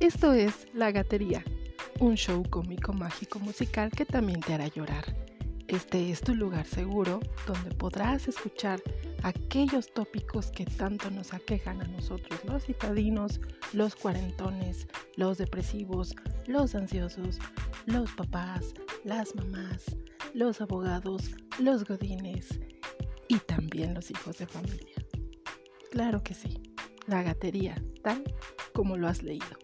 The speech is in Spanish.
Esto es La Gatería, un show cómico mágico musical que también te hará llorar. Este es tu lugar seguro donde podrás escuchar aquellos tópicos que tanto nos aquejan a nosotros, los citadinos, los cuarentones, los depresivos, los ansiosos, los papás, las mamás, los abogados, los godines y también los hijos de familia. Claro que sí, la gatería, tal como lo has leído.